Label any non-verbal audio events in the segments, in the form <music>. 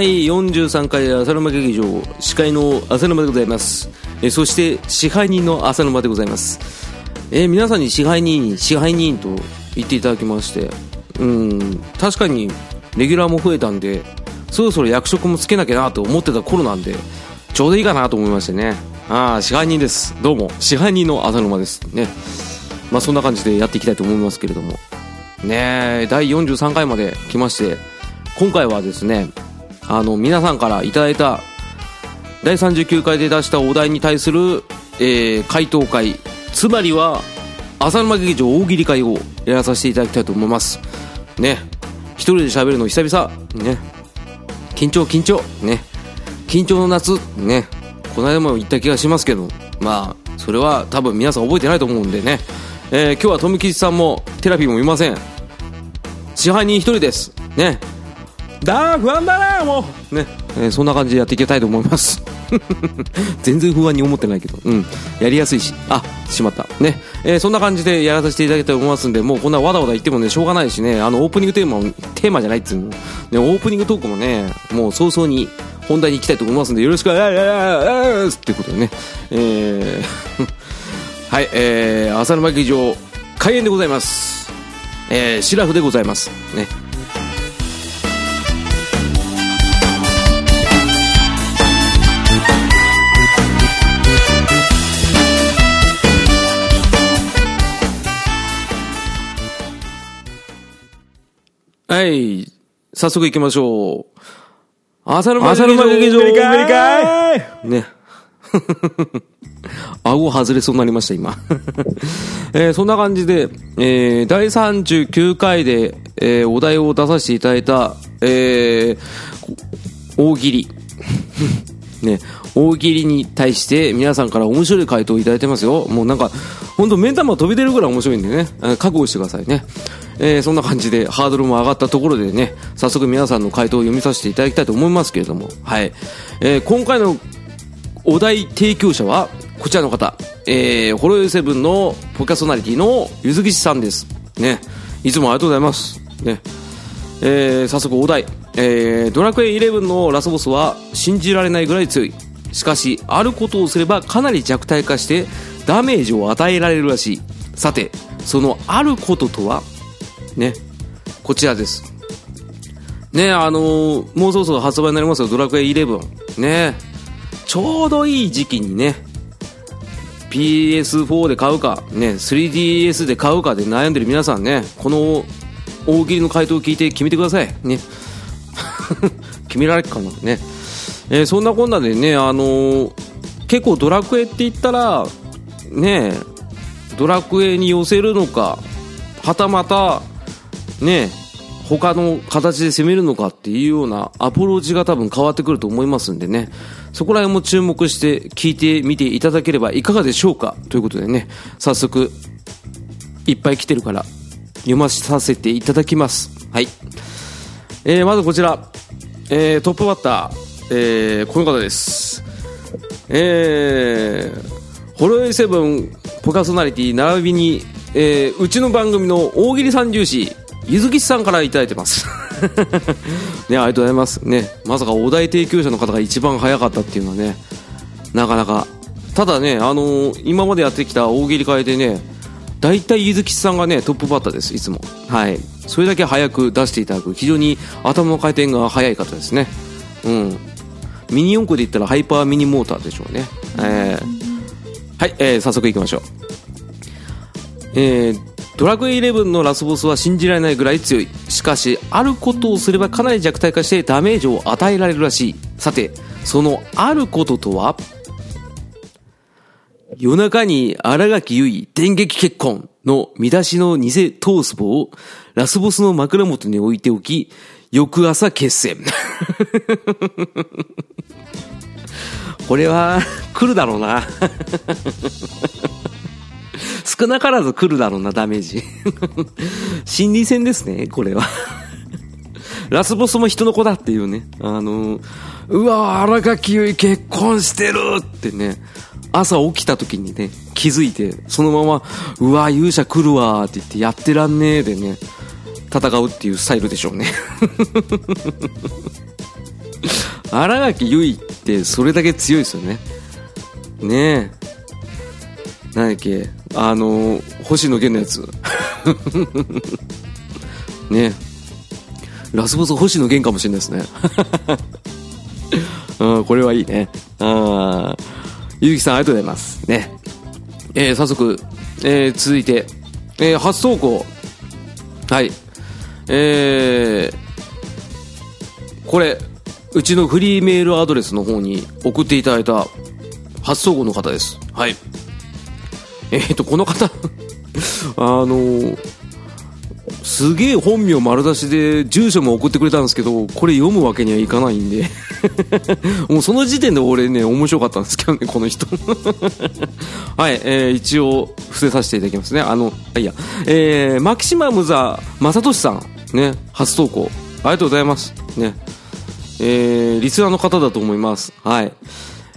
第43回浅沼劇場司会の浅沼でございます。えそして支配人の浅沼でございます。え皆さんに支配人支配人と言っていただきましてうん確かにレギュラーも増えたんでそろそろ役職もつけなきゃなと思ってた頃なんでちょうどいいかなと思いましてね。ああ支配人です。どうも。支配人の浅沼です。ね。まあそんな感じでやっていきたいと思いますけれども。ねえ第43回まで来まして今回はですねあの皆さんからいただいた第39回で出したお題に対する、えー回答会。つまりは浅沼劇場大喜利会をやらさせていただきたいと思います。ね。一人で喋るの久々。ね。緊張緊張。ね。緊張の夏。ね。この間も言った気がしますけど。まあそれは多分皆さん覚えてないと思うんでね、えー今日は富吉さんもテラピーもいません。支配人一人です。ね。だ不安だなもう。ね、えーそんな感じでやっていきたいと思います。<laughs> 全然不安に思ってないけど。うん。やりやすいし。あしまった。ね、えーそんな感じでやらさせていただきたいと思いますんでもうこんなわだわだ言ってもねしょうがないしね。あのオープニングテーマもテーマじゃないっつうの、ね、オープニングトークもねもう早々に本題に行きたいと思いますんでよろしくお願いしますってことでねえーはいえー、浅沼劇場開演でございますえー、シラフでございますねはい。早速行きましょう。浅沼浅沼劇場無理か無理かいね。<laughs> 顎外れそうになりました、今。<laughs> えーそんな感じで、えー第39回で、えーお題を出させていただいた、えー大喜利。<laughs> ね、大喜利に対して皆さんから面白い回答をいただいてますよ。もうなんか、本当目ん玉飛び出るぐらい面白いんでね、覚悟してくださいね。えーそんな感じでハードルも上がったところでね、早速皆さんの回答を読みさせていただきたいと思いますけれども、はい。えー今回のお題提供者はこちらの方、えー、ホロヨイセブンのポキャソナリティのゆずきしさんです。ね。いつもありがとうございます。ね。えー、早速お題。えー、ドラクエ11のラスボスは信じられないぐらい強い。しかし、あることをすればかなり弱体化してダメージを与えられるらしい。さて、そのあることとは？ね。こちらです。ねあのーもうそろそろ発売になりますよ、ドラクエ11。ねちょうどいい時期にね、PS4 で買うか、ね、3DS で買うかで悩んでる皆さんね、この大喜利の回答を聞いて決めてください。ね。<laughs> 決められるかなね。えーそんなこんなでね、あのー結構ドラクエって言ったら、ね、ドラクエに寄せるのか、はたまた、ね、他の形で攻めるのかっていうようなアプローチが多分変わってくると思いますんでね、そこら辺も注目して聞いてみていただければいかがでしょうかということでね、早速、いっぱい来てるから、読まさせていただきます。はい。えー、まずこちら、えー、トップバッター、えー、この方です。えー、ホロヨイセブンポカソナリティ並びに、えー、うちの番組の大喜利三重士ゆずきさんからいただいてます。<laughs> ねありがとうございます。ねまさかお題提供者の方が一番早かったっていうのはねなかなか。ただねあのー今までやってきた大喜利会でね大体ゆずきちさんがねトップバッターですいつも。はい。それだけ早く出していただく。非常に頭の回転が早い方ですね。うん。ミニ四駆で言ったらハイパーミニモーターでしょうね。えー。はい、えー早速行きましょう。えードラクエ11のラスボスは信じられないぐらい強い。しかし、あることをすればかなり弱体化してダメージを与えられるらしい。さて、そのあることとは？夜中に荒垣結衣電撃結婚の見出しの偽トースポをラスボスの枕元に置いておき、翌朝決戦。これは来るだろうな。少なからず来るだろうな、ダメージ。心理戦ですね、これは。ラスボスも人の子だっていうね。あの、うわ、荒垣結衣結婚してるってね。朝起きた時にね、気づいて、そのまま、うわ、勇者来るわって言って、やってらんねえでね、戦うっていうスタイルでしょうね。新垣結衣ってそれだけ強いですよねねえ何だっけあの星野源のやつ <laughs> ねラスボス星野源かもしれないですね <laughs> うん、これはいいね。あゆうきさんありがとうございます。ね。えー、早速、えー、続いて、えー、初投稿。はい。えー、これ、うちのフリーメールアドレスの方に送っていただいた初投稿の方です。はい。えっ、ー、と、この方 <laughs> あのー、すげえ本名丸出しで住所も送ってくれたんですけどこれ読むわけにはいかないんで。<laughs> もうその時点で俺ね面白かったんですけどねこの人。<laughs> はい、えー、一応伏せさせていただきますね。あのいや。えー、マキシマムザ正俊さんね初投稿ありがとうございます。ねえー、リスナーの方だと思います。はい。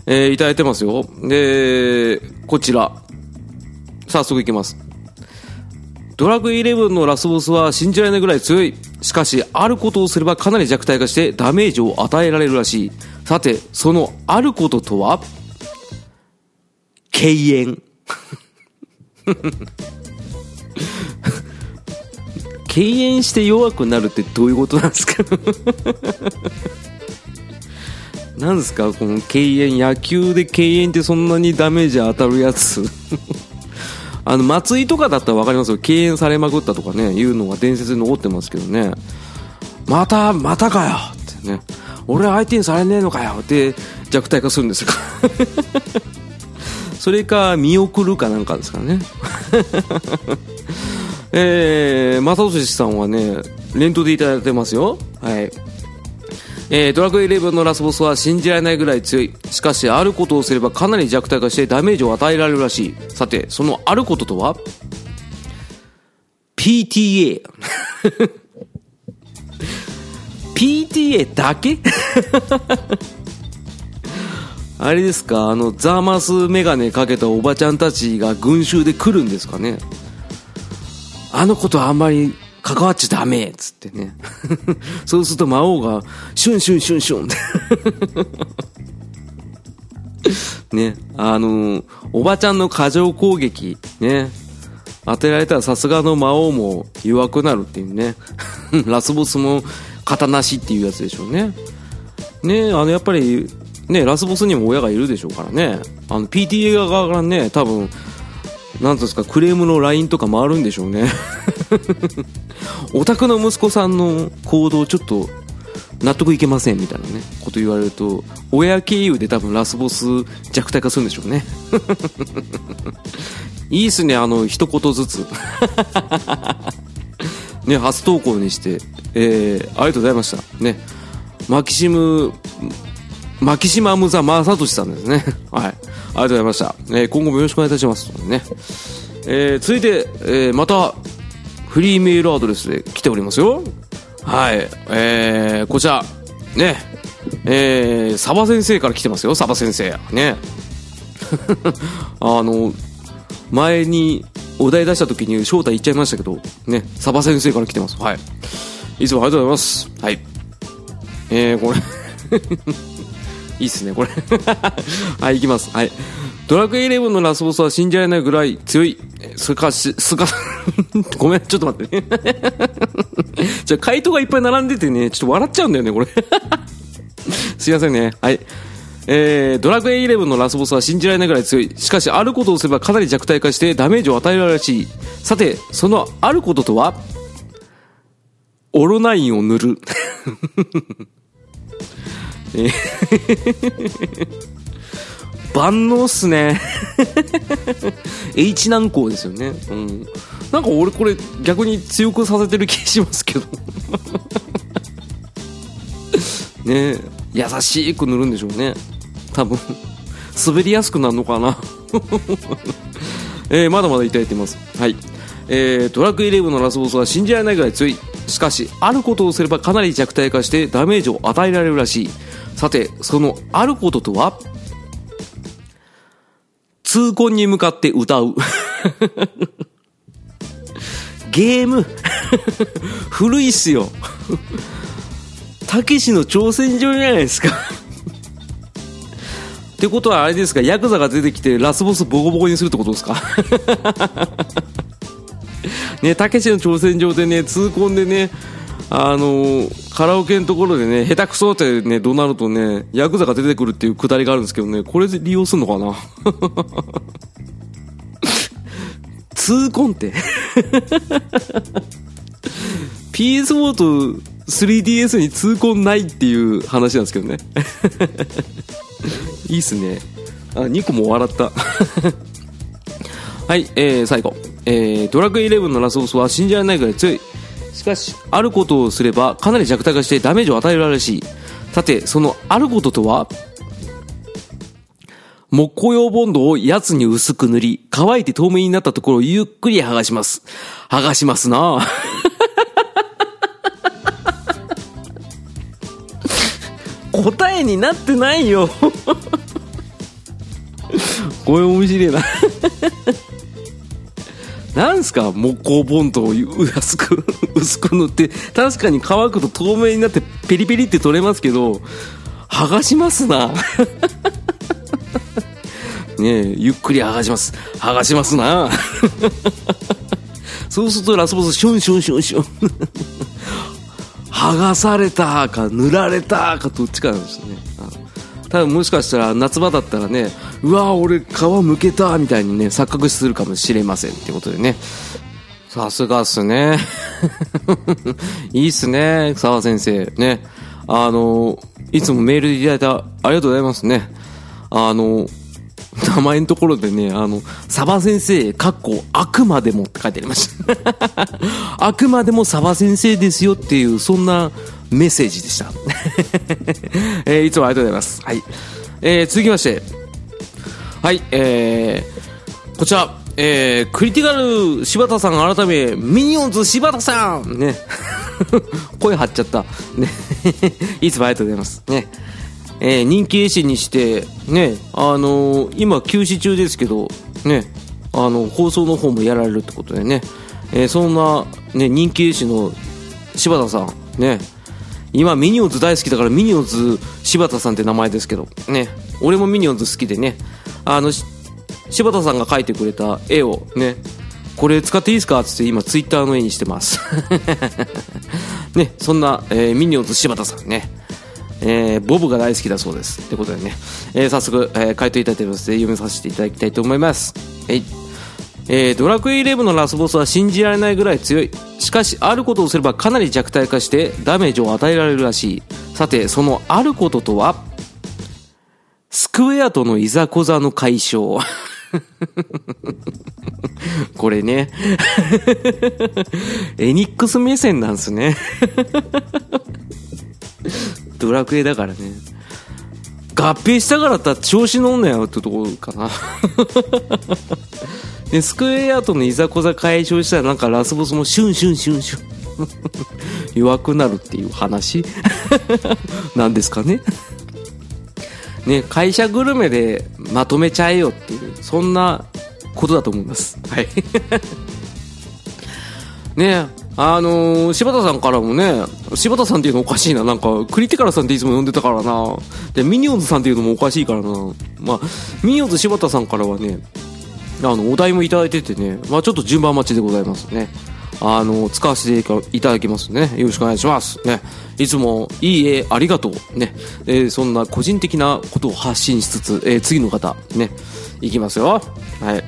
えー、いただいてますよ。でこちら。早速いきます。ドラグイレブンのラスボスは信じられないぐらい強い。しかし、あることをすればかなり弱体化してダメージを与えられるらしい。さて、そのあることとは？敬遠。<laughs> 敬遠して弱くなるってどういうことなんですか？なんですかこの敬遠。野球で敬遠ってそんなにダメージ当たるやつ <laughs> あの、松井とかだったら分かりますよ。敬遠されまくったとかね、いうのが伝説に残ってますけどね。また、またかよってね。俺相手にされねえのかよって弱体化するんですよ。<laughs> それか、見送るかなんかですからね。<laughs> えー、正俊さんはね、連投でいただいてますよ。はい。えー、ドラクエ11のラスボスは信じられないぐらい強い。しかし、あることをすればかなり弱体化してダメージを与えられるらしい。さて、そのあることとは ?PTA。PTA <laughs> だけ？<laughs> あれですか？あの、ザーマスメガネかけたおばちゃんたちが群衆で来るんですかね？あのことはあんまり関わっちゃダメっつってね。<laughs> そうすると魔王が、シュンシュンシュンシュンって <laughs> ね、あのー、おばちゃんの過剰攻撃、ね、当てられたらさすがの魔王も弱くなるっていうね。<laughs> ラスボスも型なしっていうやつでしょうね。ね、あの、やっぱり、ね、ラスボスにも親がいるでしょうからね。あの、PTA 側からね、多分、なんですか、クレームの LINE とか回るんでしょうね。お宅の息子さんの行動ちょっと納得いけませんみたいなね、こと言われると、親経由で多分ラスボス弱体化するんでしょうね。<laughs> いいっすね、あの、一言ずつ。<laughs> ね、初投稿にして、えー、ありがとうございました。ね、マキシム、マキシマムザ・マサトシさんですね。はい。ありがとうございました。えー、今後もよろしくお願いいたします。ね。えー、続いて、えー、また、フリーメールアドレスで来ておりますよ。はい。えー、こちら、ね、えー、サバ先生から来てますよ、サバ先生。ね。<laughs> あの、前にお題出した時に正体言っちゃいましたけど、ね、サバ先生から来てます。はい。いつもありがとうございます。はい。えー、これいいっすね、これ <laughs> はい、いきます。はい。ドラクエイレブンのラスボスは信じられないぐらい強い。すかし、すか、<laughs> ごめん、ちょっと待ってね。<laughs> じゃ回答がいっぱい並んでてね、ちょっと笑っちゃうんだよね、これ。すいませんね。はい。えー、ドラクエイレブンのラスボスは信じられないぐらい強い。しかし、あることをすればかなり弱体化してダメージを与えられるらしい。さて、そのあることとはオロナインを塗る。え <laughs> 万能っすね。<laughs> H 難攻ですよね。うん。なんか俺これ逆に強くさせてる気しますけど。<laughs> ね。優しく塗るんでしょうね。多分。滑りやすくなるのかな。えー、まだまだいただいてます。はい。えー、ドラッグイレブンのラスボスは信じられないぐらい強い。しかしあることをすればかなり弱体化してダメージを与えられるらしい。さてそのあることとは？痛恨に向かって歌う。<laughs> ゲーム。<laughs> 古いっすよ。たけしの挑戦状じゃないですか。ってことはあれですか？ヤクザが出てきてラスボスボコボコにするってことですか？<laughs> ねたけしの挑戦状でね痛恨でねあのカラオケのところでね下手くそってね怒鳴るとねヤクザが出てくるっていうくだりがあるんですけどねこれで利用するのかな？痛恨って PS4 と 3DS に痛恨ないっていう話なんですけどね。<laughs> いいっすね。あ2個も笑った。<laughs> はい、えー、最後、えー、ドラクエ11のラスボスは信じられないぐらい強い。しかしあることをすればかなり弱体化してダメージを与えられるしさてそのあることとは？木工用ボンドをやつに薄く塗り、乾いて透明になったところをゆっくり剥がします。剥がしますな。<laughs> 答えになってないよ。<laughs> これ面白いな。なんすか木工ボンドを薄く、<laughs> 薄く塗って、確かに乾くと透明になってペリペリって取れますけど、剥がしますな。<laughs> ねゆっくり剥がします。剥がしますな。<laughs> そうするとラスボスシュンシュンシュンシュン。剥がされたか塗られたかどっちかなんですよね。多分もしかしたら夏場だったらねうわ俺皮むけたみたいにね錯覚するかもしれませんってことでね。さすがっすね。<laughs> いいっすね澤先生。ね。あのいつもメールでいただいたありがとうございますね。あの名前のところでね、あの、サバ先生、かっこ、あくまでもって書いてありました。あくまでもサバ先生ですよっていう、そんなメッセージでした。<laughs> えー、いつもありがとうございます。はい。えー、続きまして、はい、えー、こちら、えー、クリティカル柴田さん改め、ミニオンズ柴田さんね。<laughs> 声張っちゃった。ね。<laughs> いつもありがとうございます。ね。えー、人気絵師にしてねあのー、今休止中ですけどねあの放送の方もやられるってことでね、えー、そんな、ね、人気絵師の柴田さんね今ミニオンズ大好きだからミニオンズ柴田さんって名前ですけどね。俺もミニオンズ好きでね。あの柴田さんが描いてくれた絵をね。これ使っていいですか？つって今ツイッターの絵にしてます。<laughs> ね。そんな、えー、ミニオンズ柴田さんね。えー、ボブが大好きだそうです。ということでね、えー、早速、えー、回答いただいてます。ので読みさせていただきたいと思います。はい。えー、ドラクエ11のラスボスは信じられないぐらい強い。しかし、あることをすればかなり弱体化してダメージを与えられるらしい。さて、そのあることとは、スクエアとのいざこざの解消。<laughs> これね。<laughs> エニックス目線なんすね。<laughs> ドラクエだからね。合併したからったら調子乗んなよってところかな。で、スクエアとのいざこざ解消したらなんかラスボスもシュンシュンシュンシュン <laughs> 弱くなるっていう話 <laughs> なんですかね。ね、会社グルメでまとめちゃえよっていう、そんなことだと思います。はい。<laughs> ねあのー、柴田さんからもね、柴田さんっていうのおかしいな。なんか、クリティカルさんっていつも呼んでたからな。で、ミニオンズさんっていうのもおかしいからな。まあ、ミニオンズ柴田さんからはね、あの、お題もいただいててね、まあちょっと順番待ちでございますね。あの、使わせていただきますね。よろしくお願いします。ね。いつもいい絵ありがとう。ね。えー、そんな個人的なことを発信しつつ、えー、次の方、ね。いきますよ。はい。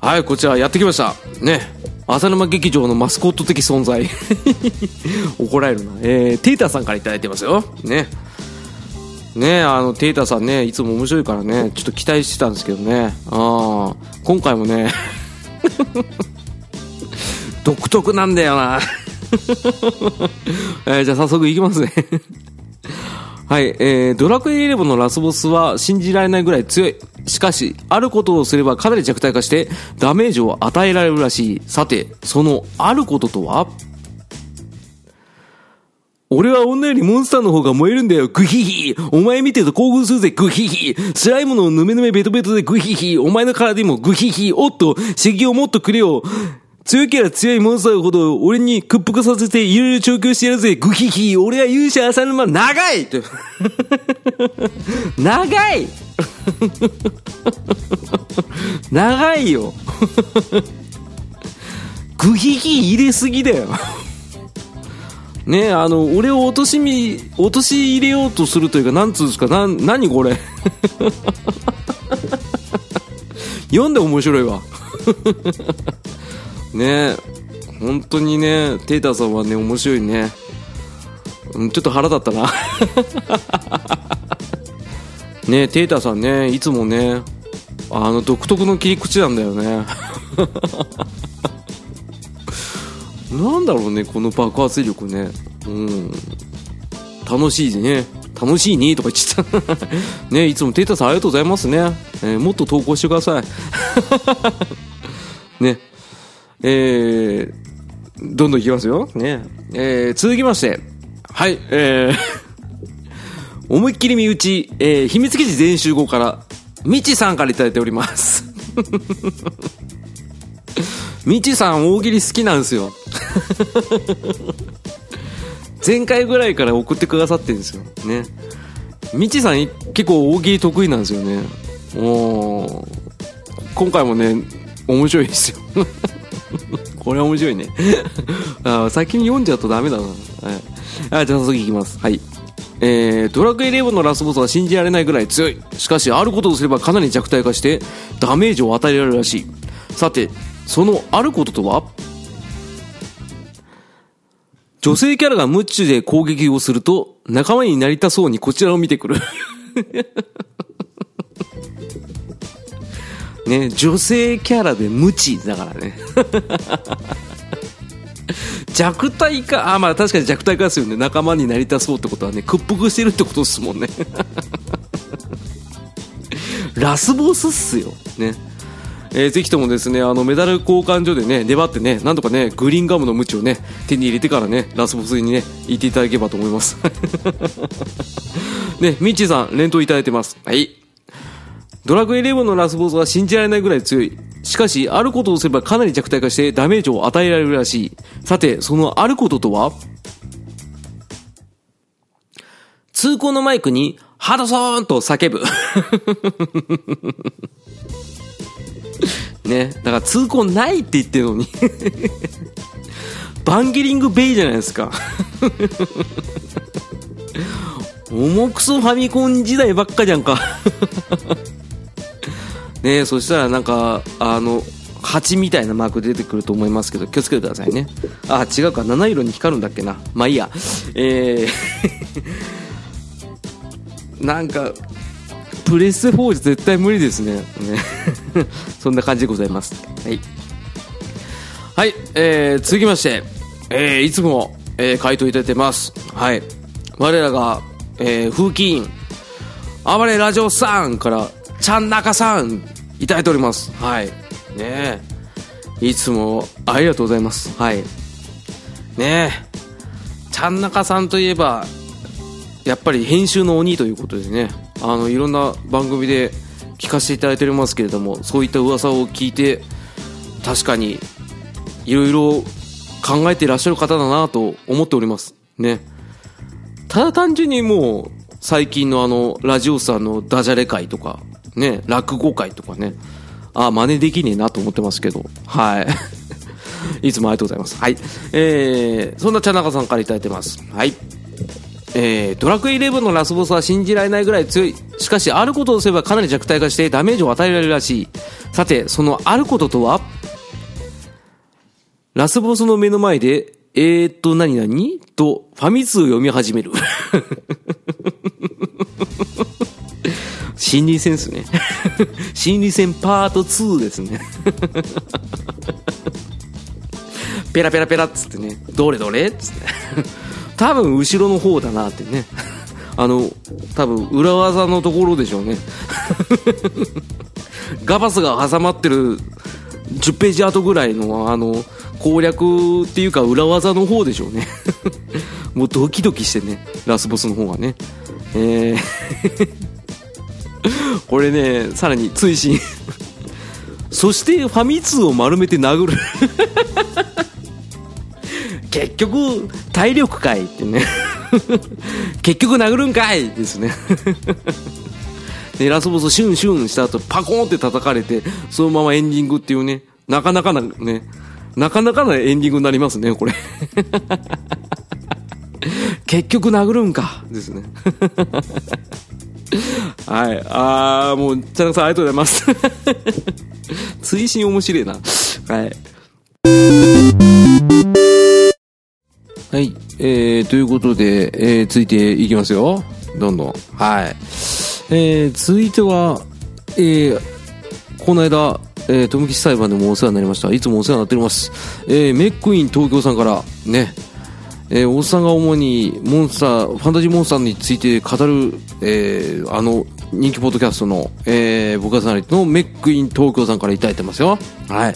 はい、こちらやってきました。ね。浅沼劇場のマスコット的存在 <laughs> 怒られるなえー、テイタさんから頂いてますよねねあのテイタさんねいつも面白いからねちょっと期待してたんですけどねああ今回もね <laughs> 独特なんだよな <laughs> えー、じゃあ早速いきますねはい、えー、ドラクエ11のラスボスは信じられないぐらい強い。しかし、あることをすればかなり弱体化してダメージを与えられるらしい。さて、そのあることとは？俺は女よりモンスターの方が燃えるんだよ。グヒヒお前見てると興奮するぜ。グヒヒスライムのヌメヌメベトベトでグヒヒお前の体にもグヒヒおっと、刺激をもっとくれよ。強ければ強いモンスターほど俺に屈服させていろいろ調教してやるぜ。グヒヒ俺は勇者浅沼長い。<laughs> 長い <laughs> 長いよ。グヒヒ入れすぎだよ。ねあの、俺を落としみ、落とし入れようとするというか、なんつうんですか、な、なにこれ？<laughs> 読んで面白いわ。<laughs> ね本当にね、テイターさんはね、面白いね。うん、ちょっと腹立ったな。<laughs> ねテイターさんね、いつもね、あの、独特の切り口なんだよね。なんだろうね、この爆発力ね。うん。楽しいね。楽しいねとか言ってた。<laughs> ね、いつもテイタさんありがとうございますね。えー、もっと投稿してください。<laughs> ね。えー、どんどんいきますよ。ね。えー、続きまして。はい、えー、<laughs> 思いっきり身内、えー、秘密基地全集合から、みちさんから頂いております。みちさん大喜利好きなんですよ。前回ぐらいから送ってくださってるんですよ。ね。みちさん結構大喜利得意なんですよね。お今回もね、面白いですよ。<laughs> これ面白いね。<laughs> あ先に読んじゃうとダメだな。はい。あ、じゃあ早速いきます。はい。えー、ドラクエイレブンのラスボスは信じられないぐらい強い。しかし、あることをすればかなり弱体化して、ダメージを与えられるらしい。さて、そのあることとは？女性キャラが無知で攻撃をすると、仲間になりたそうにこちらを見てくる <laughs> ね、女性キャラで無知だからね。<laughs> 弱体化、あ、まあ確かに弱体化ですよね。仲間になりたそうってことはね、屈服してるってことですもんね。<laughs> ラスボスっすよ。ね。えー、ぜひともですね、あの、メダル交換所でね、粘ってね、なんとかね、グリーンガムのムチをね、手に入れてからね、ラスボスにね、行っていただければと思います。<laughs> ね、ミッチーさん、連投いただいてます。はい。ドラグイレブンのラスボスは信じられないぐらい強い。しかし、あることをすればかなり弱体化してダメージを与えられるらしい。さて、そのあることとは？通行のマイクに、ハドソーンと叫ぶ。ね。だから通行ないって言ってるのにバンゲリングベイじゃないですか重くそファミコン時代ばっかじゃんかねそしたらなんか、あの、蜂みたいなマーク出てくると思いますけど、気をつけてくださいね。あ、違うか、七色に光るんだっけな。まあいいや。えー <laughs> なんか、プレステ4じゃ絶対無理ですね。ね <laughs> そんな感じでございます。はい。はい、えー、続きまして、えー、いつも、えー、回答いただいてます。はい。我らが、えー、風紀委員、暴れラジオさんから、ちゃんなかさん、いただいております。はい。ねいつも、ありがとうございます。はい。ねちゃんなかさんといえば、やっぱり編集の鬼ということですね。あのいろんな番組で聞かせていただいておりますけれどもそういった噂を聞いて確かにいろいろ考えていらっしゃる方だなと思っております。ね。ただ単純にもう最近のあのラジオさんのダジャレ会とかね落語会とかね。ああ真似できねえなと思ってますけど。はい。<laughs> いつもありがとうございます。はい。えー、そんな茶中さんから頂いてます。はい。えー、ドラクエイレブンのラスボスは信じられないぐらい強い。しかし、あることをすればかなり弱体化してダメージを与えられるらしい。さて、そのあることとは？ラスボスの目の前で、えー、っと、何々？と、ファミ通を読み始める。心理戦ですね。心理戦パート2ですね。<laughs> ペラペラペラっつってね、どれどれっつって。多分後ろの方だなってね。あの多分裏技のところでしょうね。<laughs> ガバスが挟まってる10ページ後ぐらいのあの攻略っていうか裏技の方でしょうね。<laughs> もうドキドキしてねラスボスの方がね。えー。<laughs> これねさらに追伸。そしてファミ通を丸めて殴る。結局体力かいってね <laughs> 結局殴るんかいですね <laughs> でラスボスシュンシュンした後パコーンって叩かれてそのままエンディングっていうねなかなかなねなかなかなエンディングになりますねこれ <laughs> 結局殴るんかですねはい。あー、もう、チャナさんありがとうございます。追伸面白いな。はい。はい。えー、ということで、えー、続いていきますよ。どんどん。はい。えー、続いては、えー、この間、えー、富吉裁判でもお世話になりました。いつもお世話になっております。えー、メックイン東京さんから、ね、えー、大津さんが主にモンスター、ファンタジーモンスターについて語る、えー、あの、人気ポッドキャストの、えー、僕がさりのメックイン東京さんからいただいてますよ。はい。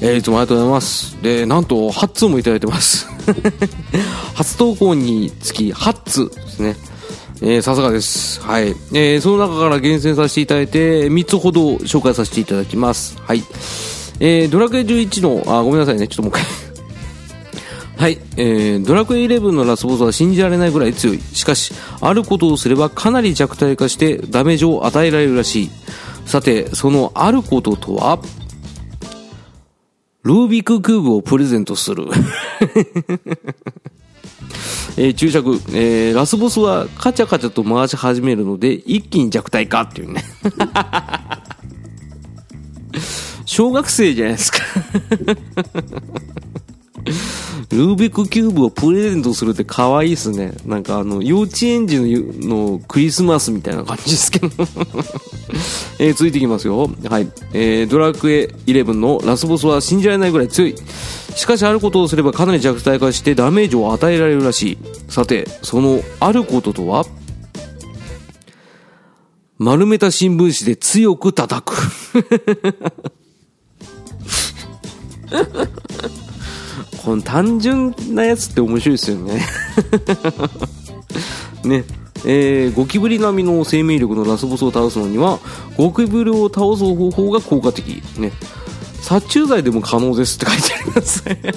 えー、いつもありがとうございます。で、なんと、8通もいただいてます。<laughs> 初投稿につき8通ですね。えー、さすがです。はい。えー、その中から厳選させていただいて、3つほど紹介させていただきます。はい。えー、ドラクエ11の、あ、ごめんなさいね。ちょっともう一回 <laughs> はい、えー、ドラクエ11のラスボスは信じられないぐらい強い。しかし、あることをすればかなり弱体化してダメージを与えられるらしい。さて、そのあることとは、ルービックキューブをプレゼントする。<laughs> えー、注釈、えー、ラスボスはカチャカチャと回し始めるので、一気に弱体化っていうね。<laughs> 小学生じゃないですかルービックキューブをプレゼントするって可愛いっすね。なんかあの、幼稚園児のクリスマスみたいな感じですけど <laughs> えー、続いていきますよ。はい。えー、ドラクエ11のラスボスは信じられないぐらい強い。しかしあることをすればかなり弱体化してダメージを与えられるらしい。さて、そのあることとは？丸めた新聞紙で強く叩く <laughs> <laughs> この単純なやつって面白いですよね。<laughs> ね。えー、ゴキブリ並みの生命力のラスボスを倒すのにはゴキブリを倒す方法が効果的。ね。殺虫剤でも可能ですって書いてあります。ね <laughs>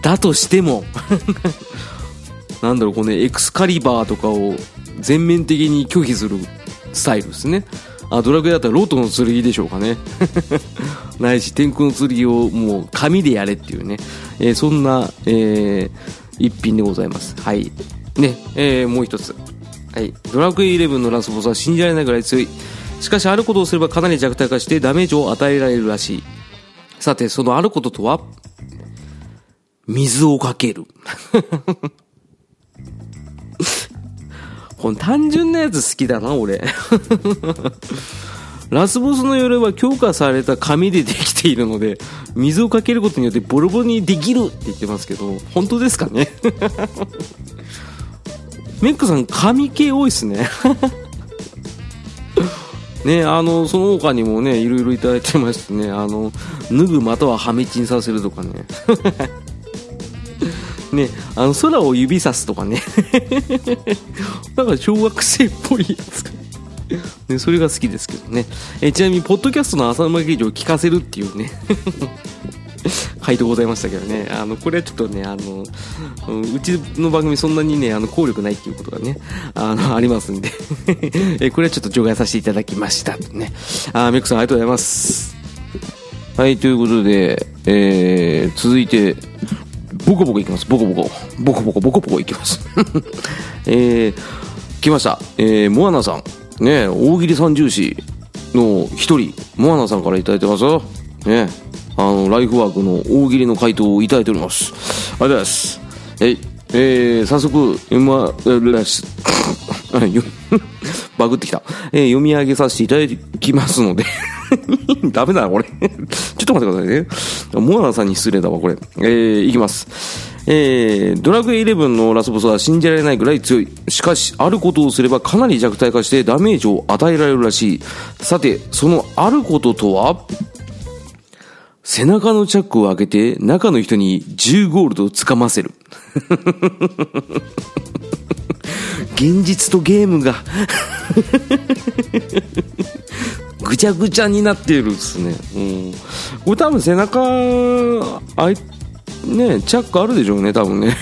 だとしても。なんだろうこの、エクスカリバーとかを全面的に拒否するスタイルですね。あドラクエだったらロートの剣でしょうかね。<laughs> ないし天空の剣をもう紙でやれっていうね、えー、そんな、えー、一品でございます。はい。ねえー、もう一つ。はい。ドラクエイ11のラスボスは信じられないぐらい強い。しかしあることをすればかなり弱体化してダメージを与えられるらしい。さてそのあることとは？水をかける。<laughs> この単純なやつ好きだな、俺。<laughs> ラスボスの鎧は強化された紙でできているので、水をかけることによってボロボロにできるって言ってますけど、本当ですかね？<laughs> メックさん、紙系多いっすね。<laughs> ね、あの、その他にもね、いろいろいただいてましてね、あの、脱ぐまたは破滅にさせるとかね。ね、あの空を指さすとかね <laughs> なんか小学生っぽいやつかね、それが好きですけどね。えちなみに、ポッドキャストの浅沼劇場を聞かせるっていうね <laughs> 回答ございましたけどね。あの、これはちょっとね、あの、うちの番組そんなにね、あの、効力ないっていうことがね、あの、ありますんで <laughs> えこれはちょっと除外させていただきました。ね。あ、メックさんありがとうございます。はい、ということで、えー、続いて、ボコボコいきます。ボコボコ。ボコボコ、ボコボコいきます。<laughs> えー、来ました。えー、モアナさん。ね、大喜利三重士の一人、モアナさんからいいてますよ。ね、あの、ライフワークの大喜利の回答をいいております。ありがとうございます。えい、えー、早速、今、<laughs> バグってきた。えー、読み上げさせていただきますので <laughs> <laughs> ダメだな、これ <laughs> ちょっと待ってくださいね。モアナさんに失礼だわ、これ。えー、いきます。えー、ドラクエ11のラスボスは信じられないぐらい強い。しかし、あることをすればかなり弱体化してダメージを与えられるらしい。さて、そのあることとは？背中のチャックを開けて中の人に10ゴールドをつかませる。<laughs> 現実とゲームがぐちゃぐちゃになっているですね、うん、これ多分背中あいねチャックあるでしょうね多分ね。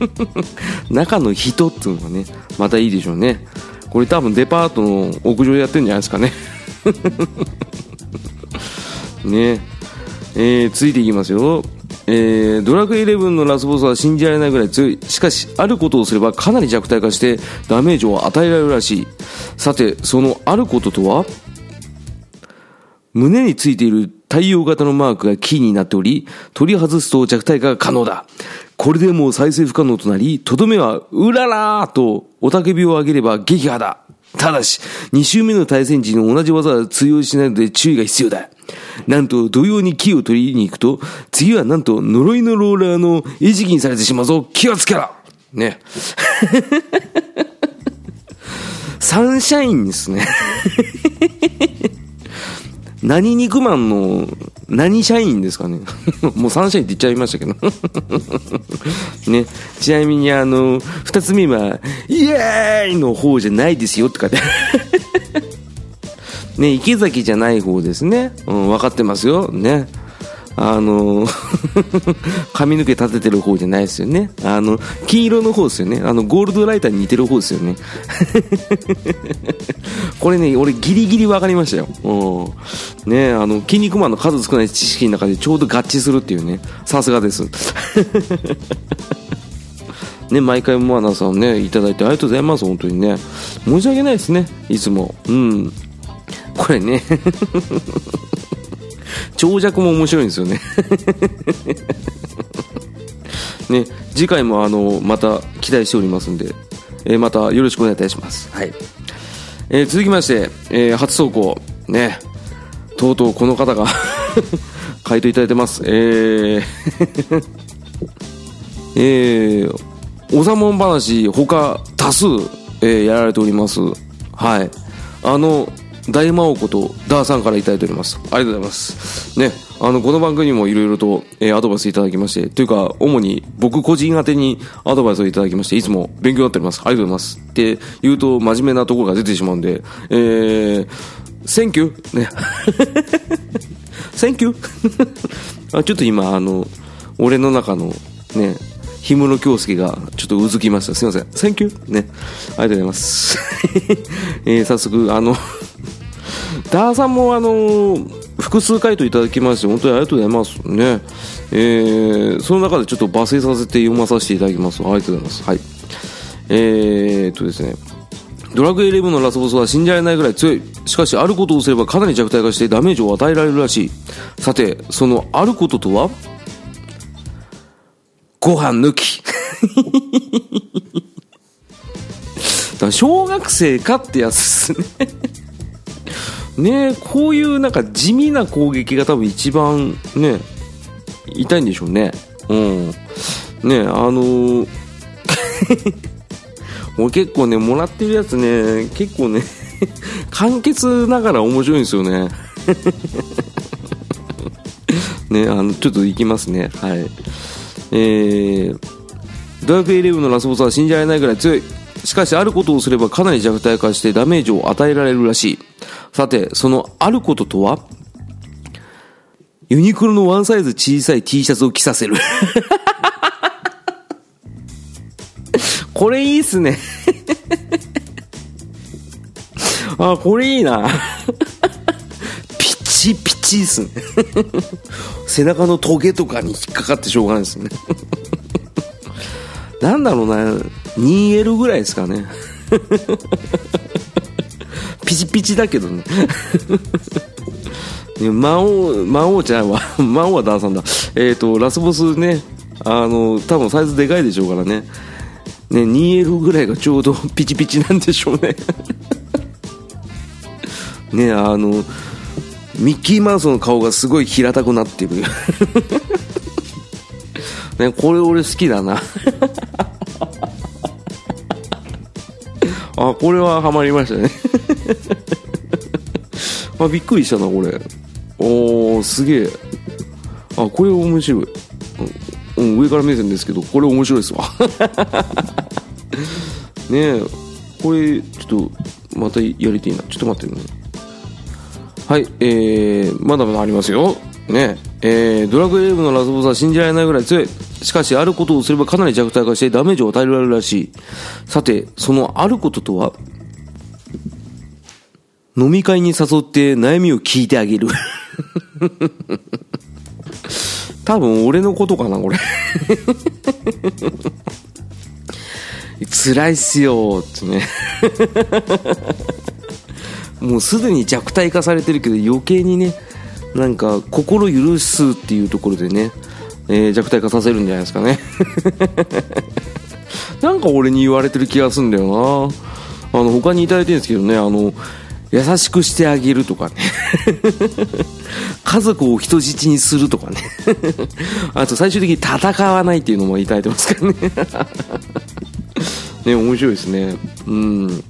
<laughs> 中の人っていうのがねまたいいでしょうね。これ多分デパートの屋上でやってるんじゃないですかね。<laughs> ね。えー、ついていきますよ。えー、ドラクエ11のラスボスは信じられないぐらい強い。しかし、あることをすればかなり弱体化してダメージを与えられるらしい。さて、そのあることとは？胸についている太陽型のマークがキーになっており、取り外すと弱体化が可能だ。これでもう再生不可能となり、とどめは、うららーと、おたけびを上げれば撃破だ。ただし、2周目の対戦時の同じ技は通用しないので注意が必要だ。なんと、同様にキーを取りに行くと、次はなんと、呪いのローラーの餌食にされてしまうぞ。気をつけろね。<laughs> サンシャインですね。何肉マンの、何社員ですかね。<laughs> もうサンシャインって言っちゃいましたけど。<laughs> ね。ちなみにあの、2つ目は、イエーイの方じゃないですよって書いて <laughs> ね、池崎じゃない方ですね。うん、分かってますよ。ね。あの、<laughs> 髪の毛立ててる方じゃないですよね。あの、金色の方ですよね。あの、ゴールドライターに似てる方ですよね。<laughs> これね、俺ギリギリ分かりましたよ。うん。ね、あの、筋肉マンの数少ない知識の中でちょうど合致するっていうね。さすがです。<laughs> ね、毎回モアナさんね、いただいてありがとうございます、本当にね。申し訳ないですね、いつも。うん。これね長尺も面白いんですよね。<laughs> ね次回もあのまた期待しておりますんで、えー、またよろしくお願いいたします。はい、えー、続きまして、えー、初投稿。ねとうとうこの方が <laughs> 回答いただいてます。えー <laughs> えー、おさもん話他多数、えー、やられております。はい。あの大魔王ことダーさんからいただいております。ありがとうございます。ね、あの、この番組にもいろいろと、えー、アドバイスいただきまして、というか、主に僕個人宛てにアドバイスをいただきまして、いつも勉強になっております。ありがとうございます。って言うと、真面目なところが出てしまうんで、えー、 Thank you ね。 Thank you あちょっと今、あの、俺の中の、ね、氷室京介がちょっとうずきました。すいません。 Thank you ね。ありがとうございます。<laughs> えー、早速、あのダーさんもあの複数回答いただきまして本当にありがとうございますね、えー、その中でちょっと抜粋させて読まさせていただきますありがとうございます。はい。えー、っとですね。ドラクエ11のラスボスは信じられないぐらい強い。しかし、あることをすればかなり弱体化してダメージを与えられるらしい。さて、そのあることとは？ご飯抜き。<laughs> だ小学生かってやつですね。ねこういうなんか地味な攻撃が多分一番ね痛いんでしょうね。うん。ねあのー、<laughs> 俺結構ねもらってるやつね結構ね <laughs> 簡潔ながら面白いんですよね。<laughs> ねあのちょっといきますね。はい。えー、ドラクエ11のラスボスは信じられないぐらい強い。しかしあることをすればかなり弱体化してダメージを与えられるらしい。さて、そのあることとは？ユニクロのワンサイズ小さい T シャツを着させる。これいいっすね。あ、これいいな。ピチピチっすね。背中のトゲとかに引っかかってしょうがないですね。なんだろうな 2L ぐらいですかね。ピチピチだけどね。<laughs> 魔王魔王ちゃんは <laughs> 魔王はダーさんだ。えっ、ー、とラスボスねあの多分サイズでかいでしょうからね。ね 2L ぐらいがちょうど <laughs> ピチピチなんでしょうね。ねあのミッキーマウスの顔がすごい平たくなってる。ねこれ俺好きだな。あこれはハマりましたね。<laughs> あびっくりしたなこれ。おーすげえ。あこれ面白い、うん、上から目線ですけどこれ面白いですわ。<laughs> ねえ。これちょっとまたやりていいな。ちょっと待ってね。はいえー、まだまだありますよ。ねえ。ー、ドラグエレブのラスボスは信じられないぐらい強い。しかしあることをすればかなり弱体化してダメージを与えられるらしい。さてそのあることとは？飲み会に誘って悩みを聞いてあげる。多分俺のことかなこれ。辛いっすよってね。もうすでに弱体化されてるけど余計にねなんか心許すっていうところでね、えー、弱体化させるんじゃないですかね。なんか俺に言われてる気がするんだよな。あの他にいただいてるんですけどねあの優しくしてあげるとかね。<laughs> 家族を人質にするとかね。あと最終的に戦わないっていうのもいただいてますからね。<laughs> ね面白いですね。うん。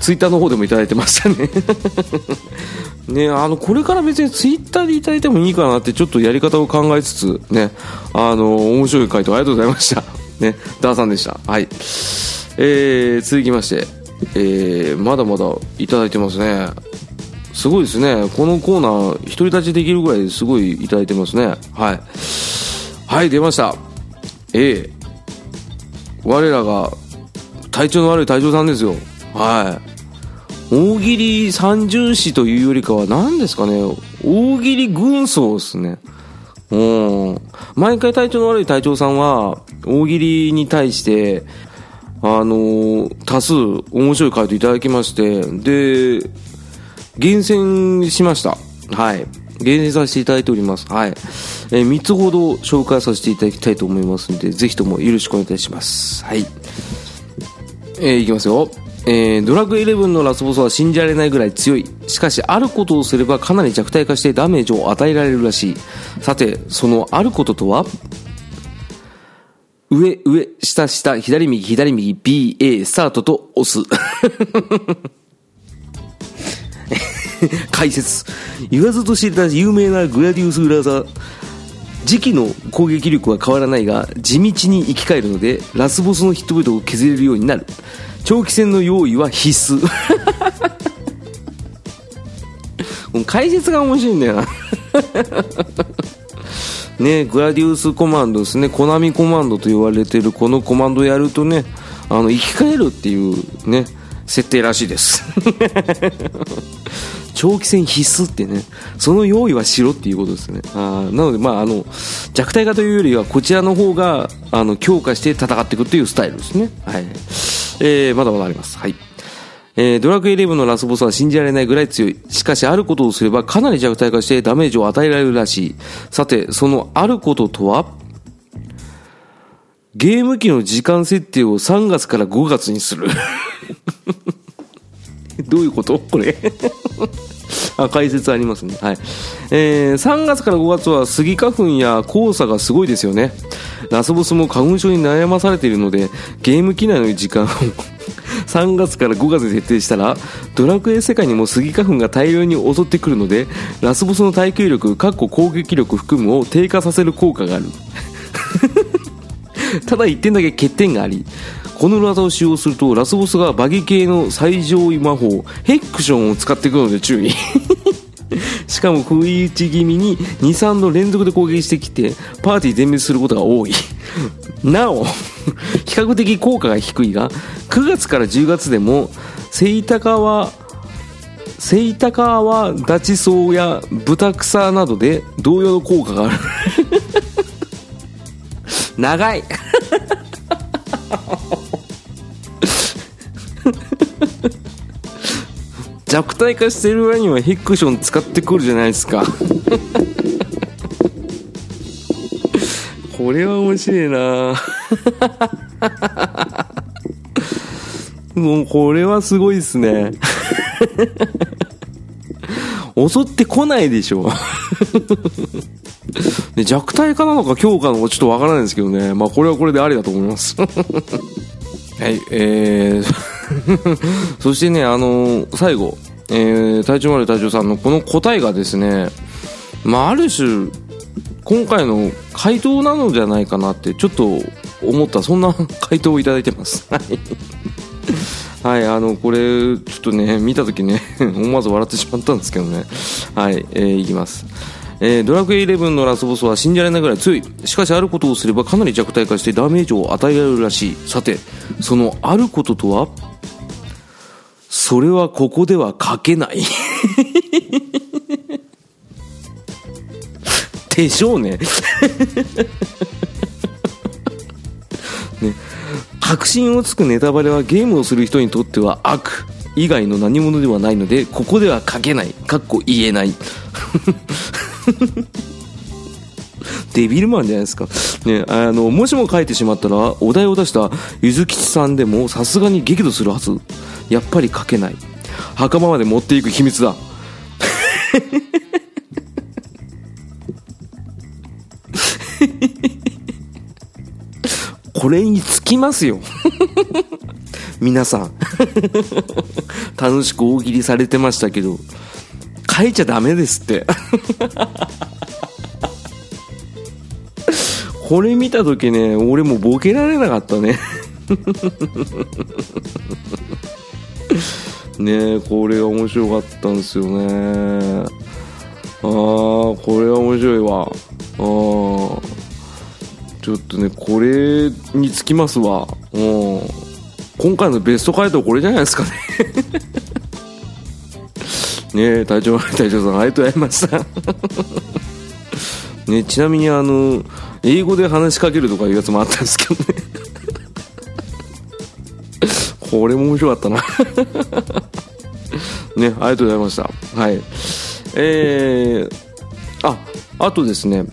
ツイッターの方でもいただいてましたね。<laughs> ねあのこれから別にツイッターでいただいてもいいかなってちょっとやり方を考えつつねあの面白い回答ありがとうございました。ねダーさんでした。はい。えー、続きましてえー、まだまだいただいてますね。すごいですね。このコーナー独り立ちできるぐらいすごいいただいてますね。はい。はい出ました。A 我らが体調の悪い隊長さんですよ。はい。大喜利三重士というよりかは何ですかね。大喜利軍曹ですね。うん。毎回体調の悪い隊長さんは大喜利に対してあのー、多数面白い回答いただきましてで厳選しました。はい。厳選させていただいております。はい、えー、3つほど紹介させていただきたいと思いますのでぜひともよろしくお願いいたします。はい。えー、いきますよ。えー、ドラッグイレブンのラスボスは信じられないぐらい強い。しかし、あることをすればかなり弱体化してダメージを与えられるらしい。さて、そのあることとは？上、上、下、下、左、右、左、右、B、A、スタートと押す。解説。言わずと知れた有名なグラディウス裏技。時期の攻撃力は変わらないが、地道に生き返るので、ラスボスのヒットポイトを削れるようになる。長期戦の用意は必須。<laughs> 解説が面白いんだよなね、グラディウスコマンドですね、コナミコマンドと言われてるこのコマンドやるとね、あの、生き返るっていうね、設定らしいです。<laughs> 長期戦必須ってね、その用意はしろっていうことですね。あなので、まあ、あの、弱体化というよりは、こちらの方が、あの、強化して戦っていくというスタイルですね。はい。えー、まだまだあります。はい。えー、ドラクエイレブンのラスボスは信じられないぐらい強い。しかし、あることをすればかなり弱体化してダメージを与えられるらしい。さて、そのあることとはゲーム機の時間設定を3月から5月にする。<laughs> どういうこと？これ <laughs> あ、解説ありますね。はい。えー、3月から5月はスギ花粉や黄砂がすごいですよね。ラスボスも花粉症に悩まされているので、ゲーム機内の時間を3月から5月で設定したらドラクエ世界にもスギ花粉が大量に襲ってくるのでラスボスの耐久力かっこ攻撃力含むを低下させる効果がある。<laughs> ただ1点だけ欠点がありこの技を使用するとラスボスがバギ系の最上位魔法ヘックションを使ってくるので注意。<laughs> <laughs> しかも不意打ち気味に23度連続で攻撃してきてパーティー全滅することが多い。<laughs> なお比較的効果が低いが9月から10月でもセイタカワセイタカワダチソウやブタクサなどで同様の効果がある。<laughs> 長い。弱体化してる割にはヒクション使ってくるじゃないですか <laughs> これは面白いな <laughs> もうこれはすごいですね <laughs> 襲ってこないでしょね、弱体化なのか強化なのかちょっとわからないですけどね。まあこれはこれでありだと思います。はい、えー <laughs> そしてね、あのー、最後、えー、隊長丸隊長さんのこの答えがですね、まあある種、今回の回答なのじゃないかなってちょっと思ったそんな <laughs> 回答をいただいてます。<laughs> はい。はい、あの、これ、ちょっとね、見たときね、思わず笑ってしまったんですけどね。はい、えー、いきます。えー、ドラクエ11のラスボスは信じられないぐらい強い。しかし、あることをすればかなり弱体化してダメージを与えられるらしい。さて、そのあることとは？それはここでは書けない。<laughs> でしょうね。<laughs> ね。確信をつくネタバレはゲームをする人にとっては悪以外の何者ではないので、ここでは書けない。かっこ言えない。<laughs> デビルマンじゃないですか。ね、あの、もしも書いてしまったら、お題を出したゆずきちさんでもさすがに激怒するはず。やっぱり書けない。墓場まで持っていく秘密だ。<laughs> これにつきますよ。<laughs> 皆さん。<laughs> 楽しく大喜利されてましたけど、書いちゃダメですって。<laughs> これ見た時ね、俺もボケられなかったね。<laughs> ねこれが面白かったんですよね。ああ、これは面白いわ。ああ。ちょっとね、これにつきますわ。うん。今回のベスト回答これじゃないですかね。<laughs> ね隊長、隊長さん、ありがとうございました。<laughs> ね、ちなみにあの、英語で話しかけるとかいうやつもあったんですけどね。<laughs> これも面白かったなね、ありがとうございました。はい。えー、あ、あとですね、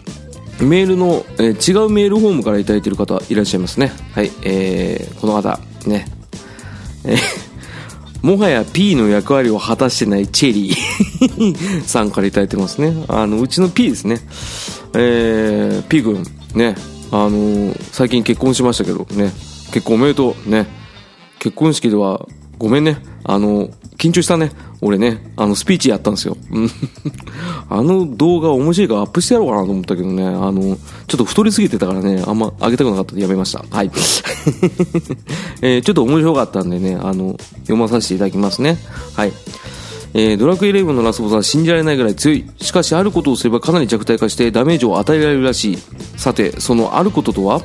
メールの、えー、違うメールフォームから頂いている方いらっしゃいますね。はい、えー、この方、ね。え、<laughs> もはや P の役割を果たしてないチェリー <laughs> さんから頂いてますね。あの、うちの P ですね。えー、P 君、ね、あのー、最近結婚しましたけど、ね、結婚おめでとう、ね。結婚式では、ごめんね。あの、緊張したね。俺ね、あの、スピーチやったんですよ。<laughs> あの動画面白いからアップしてやろうかなと思ったけどね、あの、ちょっと太りすぎてたからね、あんま上げたくなかったんでやめました。はい。えー、ちょっと面白かったんでね、あの、読まさせていただきますね。はい。えー、ドラクエ11のラスボスは信じられないぐらい強い。しかし、あることをすればかなり弱体化してダメージを与えられるらしい。さて、そのあることとは？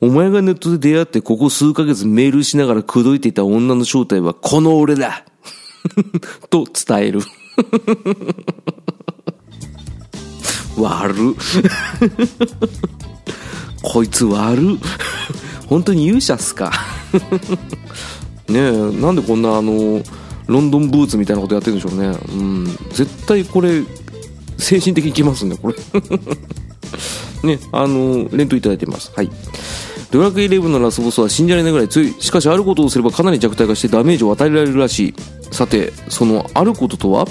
お前がネットで出会ってここ数ヶ月メールしながら口説いていた女の正体はこの俺だ <laughs> と伝える <laughs> 悪 <laughs> こいつ悪本当に勇者っすか？<laughs> ねえなんでこんなあのロンドンブーツみたいなことやってるんでしょうね。うん。絶対これ精神的にきますねこれ。<laughs> ねあの連投いただいてます。はい。ドラクエ11のラスボスは信じられないぐらい強い。しかしあることをすればかなり弱体化してダメージを与えられるらしい。さてそのあることとは？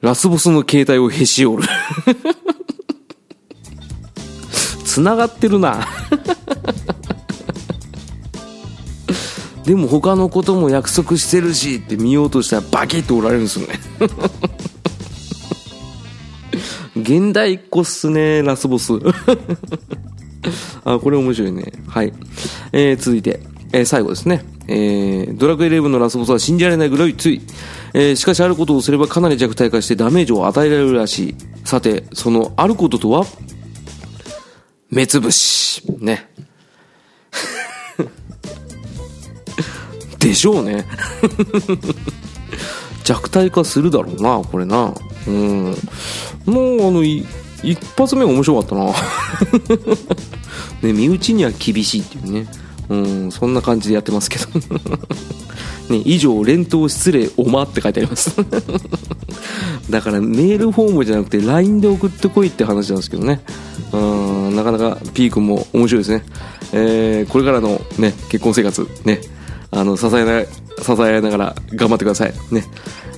ラスボスの携帯をへし折る。<laughs> 繋がってるなでも他のことも約束してるしって見ようとしたらバキッとおられるんですよね現代っ子っすねラスボスあ、これ面白いね。はい。えー、続いて、えー、最後ですね。えー、ドラクエ11のラスボスは信じられないぐらい強い。えー、しかしあることをすればかなり弱体化してダメージを与えられるらしい。さて、そのあることとは？目つぶし。ね。<laughs> でしょうね。<laughs> 弱体化するだろうな、これな。うん。もう、あの、一発目が面白かったな <laughs> ね身内には厳しいっていうねうんそんな感じでやってますけどね以上連投失礼おまって書い。てありますだからメールフォームじゃなくて LINE で送ってこいって話なんですけどね。うんなかなか P 君も面白いですね。えー、これからのね結婚生活ねあの支えな支え合いながら頑張ってください。ね。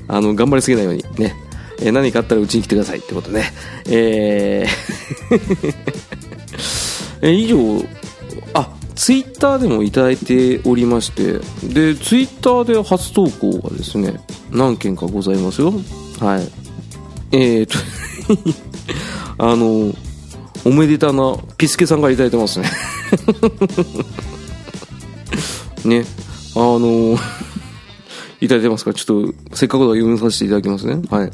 あの頑張りすぎないようにね。えー、何かあったらうちに来てくださいってことで、えー。<laughs> えー、以上、ツイッターでもいただいておりまして、で、ツイッターで初投稿がですね、何件かございますよ。はい。えーと <laughs> あの、おめでたなピスケさんがいただいてますね <laughs> ね、あの <laughs> いただいてますから、ちょっと、せっかくだから読みさせていただきますね。はい。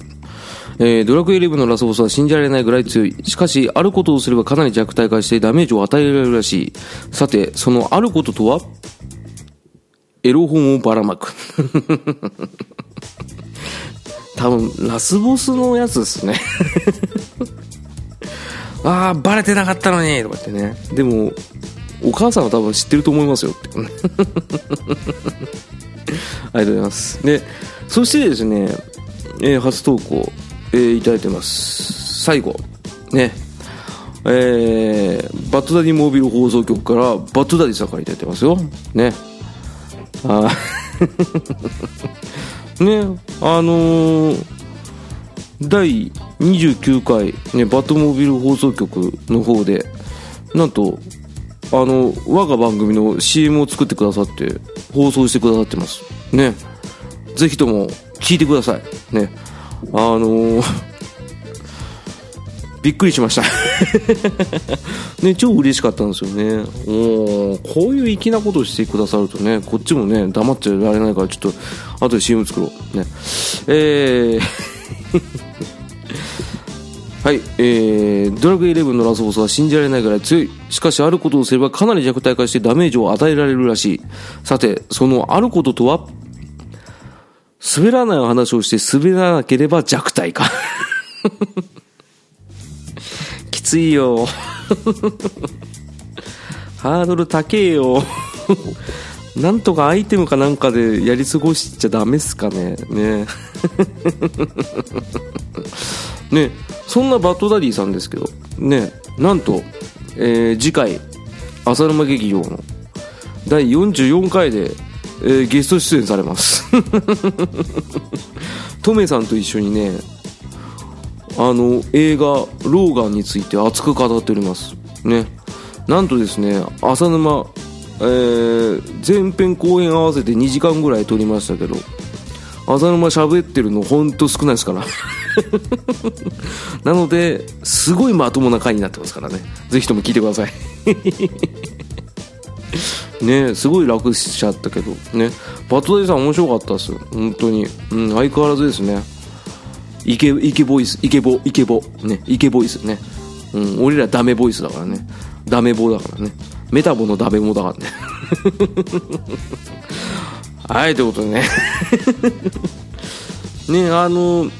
えー、ドラクエイレブのラスボスは信じられないぐらい強い。しかし、あることをすればかなり弱体化してダメージを与えられるらしい。さて、そのあることとは？エロ本をばらまく。<laughs> 多分、ラスボスのやつですね。<laughs> ああ、バレてなかったのにとか言ってね。でも、お母さんは多分知ってると思いますよって。<laughs> ありがとうございます。で、そしてですね、えー、初投稿、えー、いただいてます。最後、ね、えー、バッドダディモービル放送局からバッドダディさんからいただいてますよ。ね。あ <laughs> ね、あのー、第29回、ね、バットモービル放送局の方で、なんと、あの、我が番組の CM を作ってくださって、放送してくださってます。ね。ぜひとも、聞いてください。ね。あのー、<laughs> びっくりしました <laughs> ね、超嬉しかったんですよね。おこういう粋なことをしてくださるとね、こっちもね、黙っちゃいられないから、ちょっと、後で CM 作ろう。ね。えー <laughs> はい、えー、ドラグイレブンのラスボスは信じられないぐらい強い。しかし、あることをすればかなり弱体化してダメージを与えられるらしい。さて、そのあることとは？滑らない話をして滑らなければ弱体化。<laughs> きついよ。ハードル高えよ。なんとかアイテムかなんかでやり過ごしちゃダメっすかね。ね。<laughs> ね。そんなバッドダディさんですけど、ね、なんと、えー、次回、浅沼劇場の第44回で、えー、ゲスト出演されます。<laughs> トメさんと一緒にね、あの、映画、ローガンについて熱く語っております。ね。なんとですね、浅沼、えー、前編後編合わせて2時間ぐらい撮りましたけど、浅沼喋ってるのほんと少ないですから。<laughs> なので、すごいまともな回になってますからね。ぜひとも聞いてください。ねすごい楽しちゃったけど、ね。バトデイさん面白かったです本当に。うん、相変わらずですね。イケ、イケボイス、イケボ、イケボ、ね、イケボイスね。うん、俺らダメボイスだからね。ダメボだからね。メタボのダメボだからね。<laughs> はい、ということでね。<laughs> ね、あの、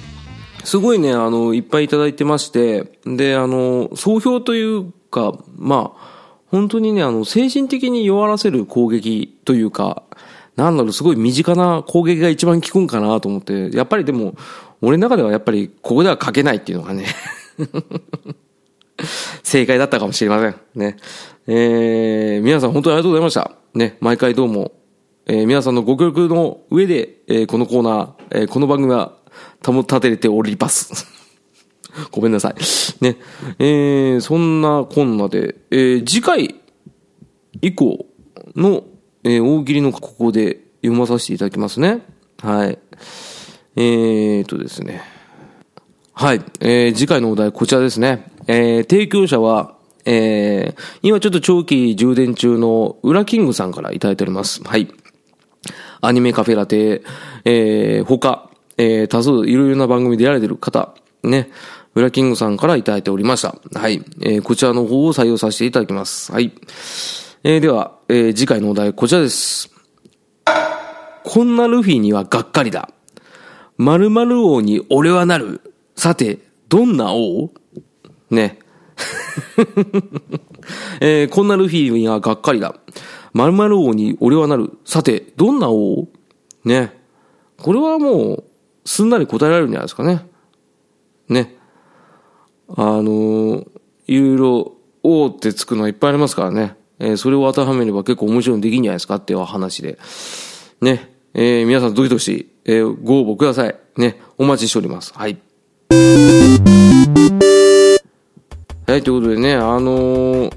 すごいね、あの、いっぱいいただいてまして、で、あの、総評というか、まあ、本当にね、あの、精神的に弱らせる攻撃というか、なんだろう、すごい身近な攻撃が一番効くんかなと思って、やっぱりでも、俺の中ではやっぱり、ここでは書けないっていうのがね <laughs> 正解だったかもしれません。ね。えー、皆さん本当にありがとうございました。ね、毎回どうも、えー、皆さんのご協力の上で、えー、このコーナー、えー、この番組は保たれております。<laughs> ごめんなさい。ね。えー、そんなこんなで、えー、次回以降の、えー、大喜利のここで読まさせていただきますね。はい。えーとですね。はい。えー、次回のお題こちらですね。えー、提供者は、えー、今ちょっと長期充電中のウラキングさんからいただいております。はい。アニメカフェラテ、えー、他、えー、多数いろいろな番組でやられてる方、ね、ウラキングさんからいただいておりました。はい。えー、こちらの方を採用させていただきます。はい。えー、では、えー、次回のお題こちらです。こんなルフィにはがっかりだ。〇〇王に俺はなる。さて、どんな王？ね。<laughs> えー、こんなルフィにはがっかりだ。〇〇王に俺はなる。さて、どんな王？ね。これはもう、すんなり答えられるんじゃないですかね。ね。あの、いろいろ、おーってつくのはいっぱいありますからね。えー、それを当てはめれば結構面白いのできんじゃないですかっていう話で。ね。えー、皆さんどしどし、えー、ご応募ください。ね。お待ちしております。はい。はい、ということでね、あのー、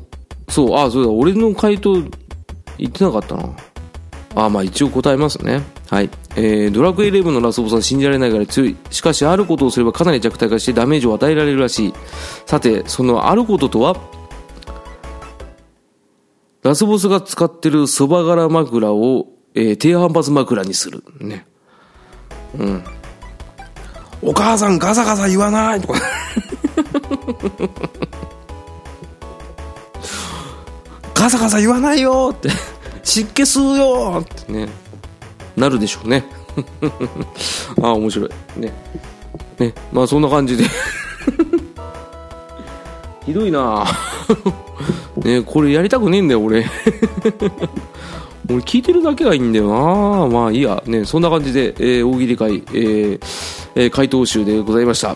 そう、あ、そうだ、俺の回答言ってなかったな。あ、まあ一応答えますね。はい。えー、ドラクエイレブンのラスボスは信じられないぐらい強い。しかし、あることをすればかなり弱体化してダメージを与えられるらしい。さて、そのあることとは？ラスボスが使ってるそば柄枕を、えー低反発枕にする。ね。うん。お母さんガサガサ言わないとか。<laughs> ガサガサ言わないよって。湿気吸うよってね。なるでしょうね。<laughs> ああ、面白い。ね。ね。まあそんな感じで。<laughs> ひどいな <laughs> ねこれやりたくねえんだよ、俺。俺聞いてるだけがいいんだよなまあいいや。ね、そんな感じで、えー大喜利会、えーえー回答集でございました。